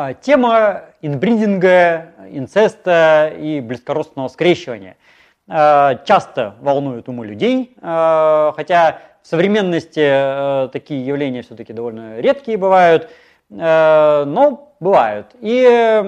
А, тема инбридинга, инцеста и близкородственного скрещивания а, часто волнует умы людей, а, хотя в современности такие явления все-таки довольно редкие бывают, но бывают. И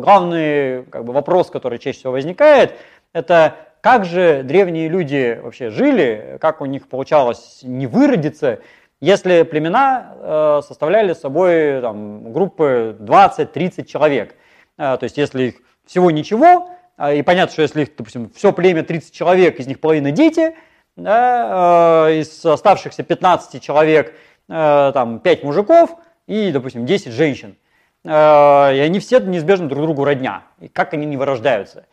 главный как бы, вопрос, который чаще всего возникает, это как же древние люди вообще жили, как у них получалось не выродиться, если племена э, составляли собой там, группы 20-30 человек. Э, то есть если их всего ничего, э, и понятно, что если их, допустим, все племя 30 человек, из них половина дети, да, из оставшихся 15 человек э, там 5 мужиков и, допустим, 10 женщин. И они все неизбежно друг другу родня. И как они не вырождаются.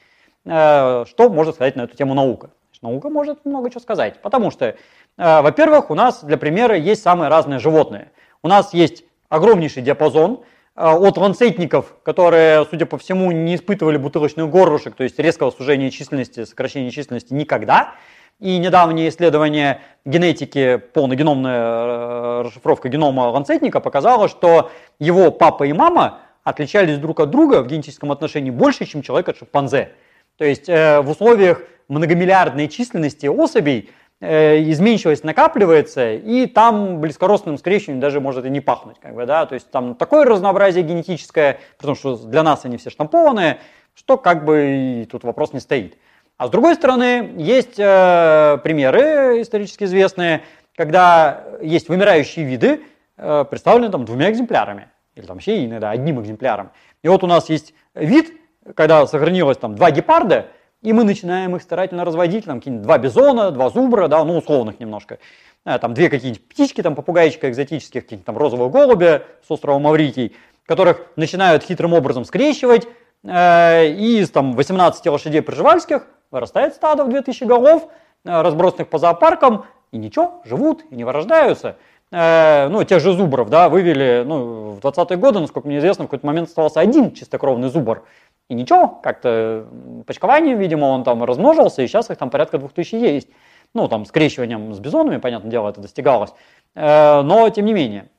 Что может сказать на эту тему наука? Наука может много чего сказать, потому что во-первых, у нас для примера есть самые разные животные. У нас есть огромнейший диапазон э, от ланцетников, которые, судя по всему, не испытывали бутылочных горлышек, то есть резкого сужения численности, сокращения численности никогда. И недавнее исследование генетики, полногеномная э, расшифровка генома ланцетника показало, что его папа и мама отличались друг от друга в генетическом отношении больше, чем человек от шимпанзе. То есть в условиях многомиллиардной численности особей Э, изменчивость накапливается, и там близкородственным скрещиванием даже может и не пахнуть. Как бы, да? То есть там такое разнообразие генетическое, потому что для нас они все штампованные, что как бы и тут вопрос не стоит. А с другой стороны, есть э, примеры исторически известные, когда есть вымирающие виды, э, представленные там двумя экземплярами, или там вообще иногда одним экземпляром. И вот у нас есть вид, когда сохранилось там два гепарда, и мы начинаем их старательно разводить, там какие-нибудь два бизона, два зубра, да, ну условных немножко, а, там две какие-нибудь птички, там попугайчика экзотических, какие-нибудь там розовые голуби с острова Маврикий, которых начинают хитрым образом скрещивать, э, и из там 18 лошадей пржевальских вырастает стадо в 2000 голов, э, разбросанных по зоопаркам, и ничего, живут и не вырождаются. Э, ну, тех же зубров, да, вывели, ну, в 20-е годы, насколько мне известно, в какой-то момент оставался один чистокровный зубр, и ничего, как-то почкованием, видимо, он там размножился, и сейчас их там порядка 2000 есть. Ну, там, скрещиванием с бизонами, понятное дело, это достигалось. Э, но, тем не менее.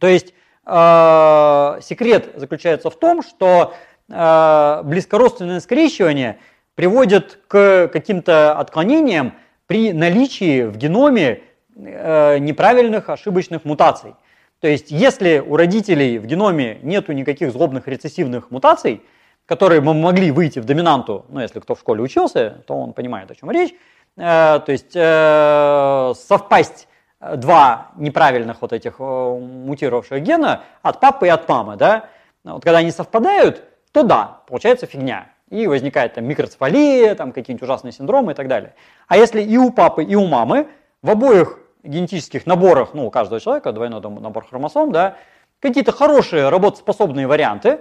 То есть, э, секрет заключается в том, что э, близкородственное скрещивание приводит к каким-то отклонениям при наличии в геноме неправильных ошибочных мутаций. То есть, если у родителей в геноме нету никаких злобных рецессивных мутаций, которые мы могли выйти в доминанту, ну, если кто в школе учился, то он понимает, о чем речь. Э, то есть э, совпасть два неправильных вот этих э, мутировавших гена от папы и от мамы, да, вот когда они совпадают, то да, получается фигня. И возникает там микроцефалия, там какие-нибудь ужасные синдромы и так далее. А если и у папы, и у мамы в обоих генетических наборах, ну, у каждого человека двойной набор хромосом, да, какие-то хорошие работоспособные варианты,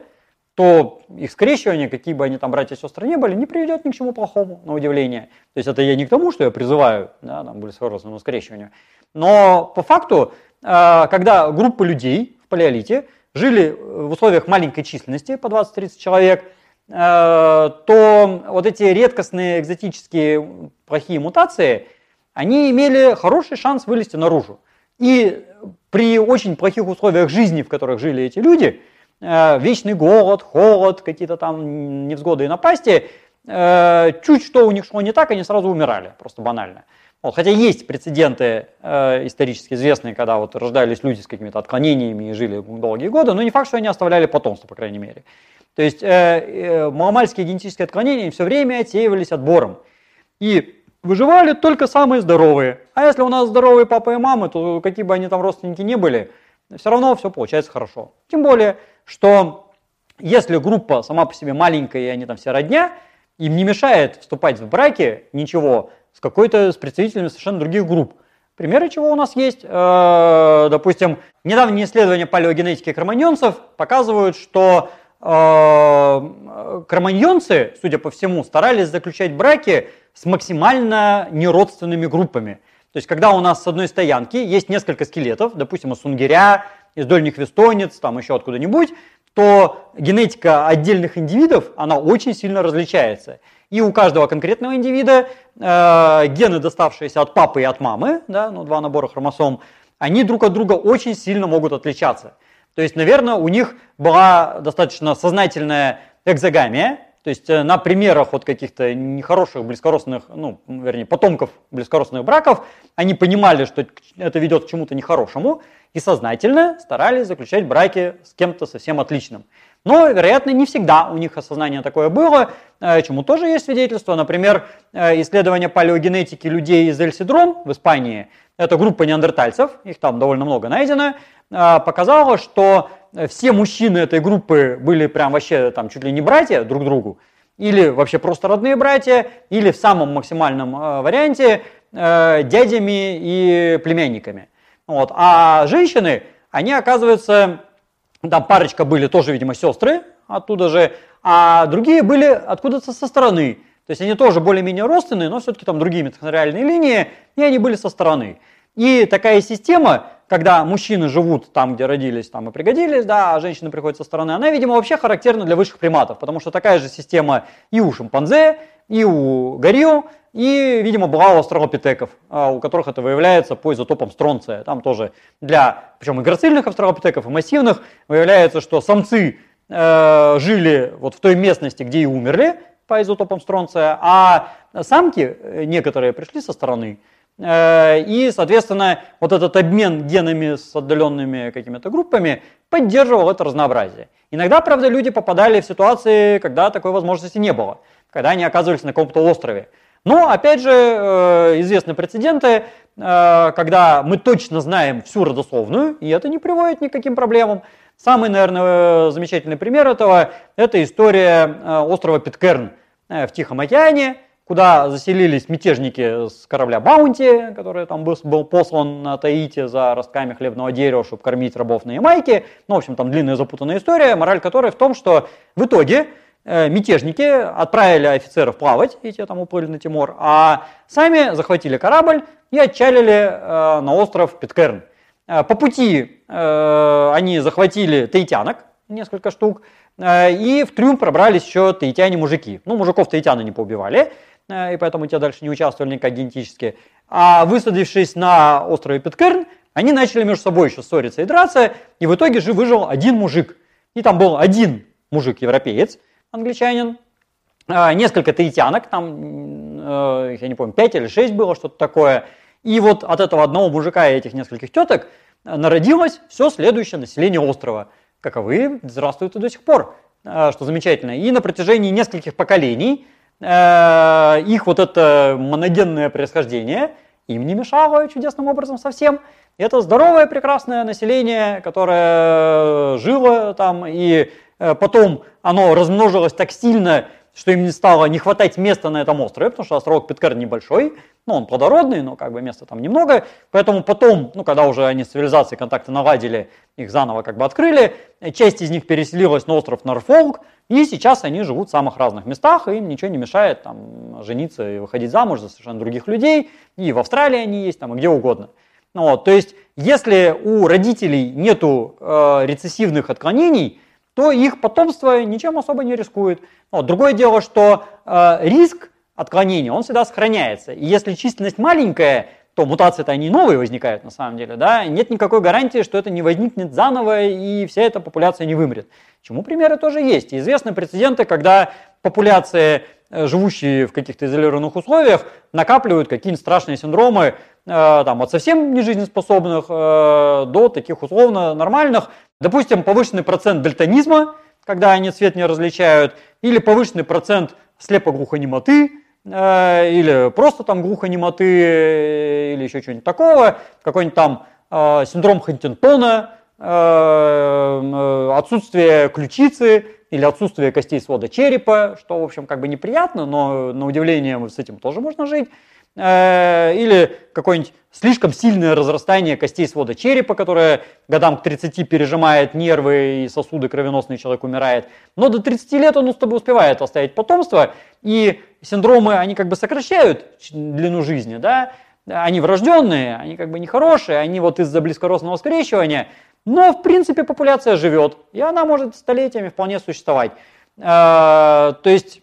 то их скрещивание, какие бы они там братья и сестры не были, не приведет ни к чему плохому, на удивление. То есть это я не к тому, что я призываю, да, там, были родственному скрещиванию. Но по факту, э, когда группа людей в палеолите жили в условиях маленькой численности, по 20-30 человек, э, то вот эти редкостные экзотические плохие мутации, они имели хороший шанс вылезти наружу. И при очень плохих условиях жизни, в которых жили эти люди, Э, вечный голод, холод, какие-то там невзгоды и напасти, э, чуть что у них шло не так, они сразу умирали, просто банально. Вот, хотя есть прецеденты э, исторически известные, когда вот рождались люди с какими-то отклонениями и жили долгие годы, но не факт, что они оставляли потомство, по крайней мере. То есть э, э, маломальские генетические отклонения все время отсеивались отбором. И выживали только самые здоровые. А если у нас здоровые папа и мамы, то какие бы они там родственники не были, все равно все получается хорошо. Тем более, что если группа сама по себе маленькая, и они там все родня, им не мешает вступать в браки ничего с какой-то с представителями совершенно других групп. Примеры чего у нас есть? Э, допустим, недавние исследования палеогенетики кроманьонцев показывают, что э, кроманьонцы, судя по всему, старались заключать браки с максимально неродственными группами. То есть, когда у нас с одной стоянки есть несколько скелетов, допустим, у сунгиря, из дольних вестонец, там еще откуда-нибудь, то генетика отдельных индивидов, она очень сильно различается. И у каждого конкретного индивида э, гены, доставшиеся от папы и от мамы, да, ну, два набора хромосом, они друг от друга очень сильно могут отличаться. То есть, наверное, у них была достаточно сознательная экзогамия, то есть э, на примерах вот каких-то нехороших близкородственных, ну, вернее, потомков близкородственных браков, они понимали, что это ведет к чему-то нехорошему, и сознательно старались заключать браки с кем-то совсем отличным. Но, вероятно, не всегда у них осознание такое было, э, чему тоже есть свидетельство. Например, э, исследование палеогенетики людей из Эль-Сидрон в Испании, это группа неандертальцев, их там довольно много найдено, показало, что все мужчины этой группы были прям вообще там чуть ли не братья друг другу, или вообще просто родные братья, или в самом максимальном э, варианте э, дядями и племянниками. Вот. А женщины, они оказываются, там парочка были тоже, видимо, сестры оттуда же, а другие были откуда-то со стороны. То есть они тоже более-менее родственные, но все-таки там другие митохондриальные линии, и они были со стороны. И такая система, когда мужчины живут там, где родились, там и пригодились, да, а женщины приходят со стороны, она, видимо, вообще характерна для высших приматов, потому что такая же система и у шимпанзе, и у горилл, и, видимо, была у австралопитеков, а, у которых это выявляется по изотопам стронция. Там тоже для, причем и грацильных австралопитеков, и массивных, выявляется, что самцы э, жили вот в той местности, где и умерли по изотопам стронция, а самки э, некоторые пришли со стороны, и, соответственно, вот этот обмен генами с отдаленными какими-то группами поддерживал это разнообразие. Иногда, правда, люди попадали в ситуации, когда такой возможности не было, когда они оказывались на каком-то острове. Но, опять же, э, известны прецеденты, э, когда мы точно знаем всю родословную, и это не приводит ни к каким проблемам. Самый, наверное, замечательный пример этого – это история острова Питкерн в Тихом океане – куда заселились мятежники с корабля Баунти, который там был, был послан на Таити за ростками хлебного дерева, чтобы кормить рабов на Ямайке. Ну, в общем, там длинная запутанная история, мораль которой в том, что в итоге э, мятежники отправили офицеров плавать, и те там уплыли на Тимор, а сами захватили корабль и отчалили э, на остров Питкерн. Э, по пути они захватили таитянок, несколько штук, и в трюм пробрались еще таитяне-мужики. Ну, мужиков таитяны не поубивали, и поэтому те дальше не участвовали никак генетически. А высадившись на острове Питкерн, они начали между собой еще ссориться и драться, и в итоге же выжил один мужик. И там был один мужик-европеец, англичанин, э, несколько таитянок, там, э, я не помню, пять или шесть было, что-то такое. И вот от этого одного мужика и этих нескольких теток народилось все следующее население острова. Каковы здравствуют и до сих пор, что замечательно. И на протяжении нескольких поколений Э, их вот это моногенное происхождение им не мешало чудесным образом совсем. Это здоровое, прекрасное население, которое жило там, и э, потом оно размножилось так сильно, что им не стало не хватать места на этом острове, потому что островок Питкар небольшой, ну, он плодородный, но как бы места там немного, поэтому потом, ну, когда уже они с цивилизацией контакты наладили, их заново как бы открыли, часть из них переселилась на остров Норфолк, и сейчас они живут в самых разных местах, и им ничего не мешает там жениться и выходить замуж за совершенно других людей, и в Австралии они есть, там, и где угодно. Ну, вот, то есть, если у родителей нету э, рецессивных отклонений, то их потомство ничем особо не рискует. Но другое дело, что э, риск отклонения, он всегда сохраняется. И если численность маленькая, то мутации-то они новые возникают на самом деле, да, нет никакой гарантии, что это не возникнет заново и вся эта популяция не вымрет. Чему примеры тоже есть. известны прецеденты, когда популяции, э, живущие в каких-то изолированных условиях, накапливают какие-нибудь страшные синдромы э, там, от совсем нежизнеспособных э, до таких условно нормальных. Допустим, повышенный процент дальтонизма, когда они цвет не различают, или повышенный процент слепоглухонемоты, или просто там глухонемоты, э, или еще что-нибудь такого, какой-нибудь там э, синдром Хантингтона, э, э, отсутствие ключицы или отсутствие костей свода черепа, что, в общем, как бы неприятно, но на удивление с этим тоже можно жить. Э, или какое-нибудь слишком сильное разрастание костей свода черепа, которое годам к 30 пережимает нервы и сосуды кровеносные, человек умирает. Но до 30 лет он с тобой успевает оставить потомство, и синдромы, они как бы сокращают длину жизни, да, они врожденные, они как бы нехорошие, они вот из-за близкородственного скрещивания, но в принципе популяция живет, и она может столетиями вполне существовать. Э, то есть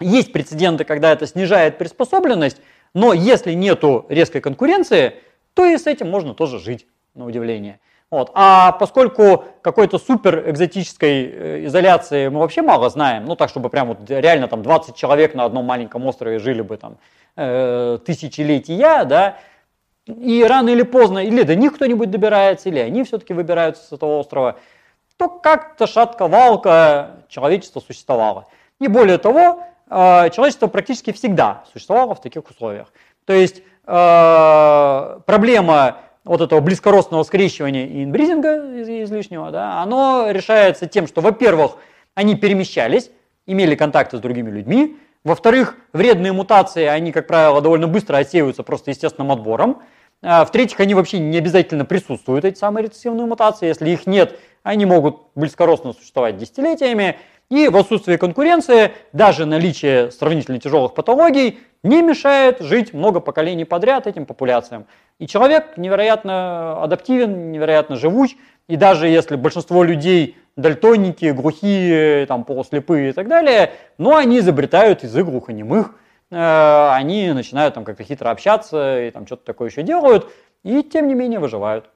есть прецеденты, когда это снижает приспособленность, но если нету резкой конкуренции, то и с этим можно тоже жить, на удивление. Вот. А поскольку какой-то супер экзотической э, изоляции мы вообще мало знаем, ну так, чтобы прям вот реально там 20 человек на одном маленьком острове жили бы там э, тысячелетия, да, и рано или поздно или до них кто-нибудь добирается, или они все-таки выбираются с этого острова, то как-то шатко-валко человечество существовало. И более того, человечество практически всегда существовало в таких условиях. То есть э, проблема вот этого близкородственного скрещивания и инбризинга излишнего, да, оно решается тем, что, во-первых, они перемещались, имели контакты с другими людьми, во-вторых, вредные мутации, они, как правило, довольно быстро отсеиваются просто естественным отбором, а, в-третьих, они вообще не обязательно присутствуют, эти самые рецессивные мутации, если их нет, они могут близкородственно существовать десятилетиями, и в отсутствии конкуренции даже наличие сравнительно тяжелых патологий не мешает жить много поколений подряд этим популяциям. И человек невероятно адаптивен, невероятно живуч, и даже если большинство людей дальтоники, глухие, там, полуслепые и так далее, но они изобретают язык глухонемых, э, они начинают там как-то хитро общаться и там что-то такое еще делают, и тем не менее выживают.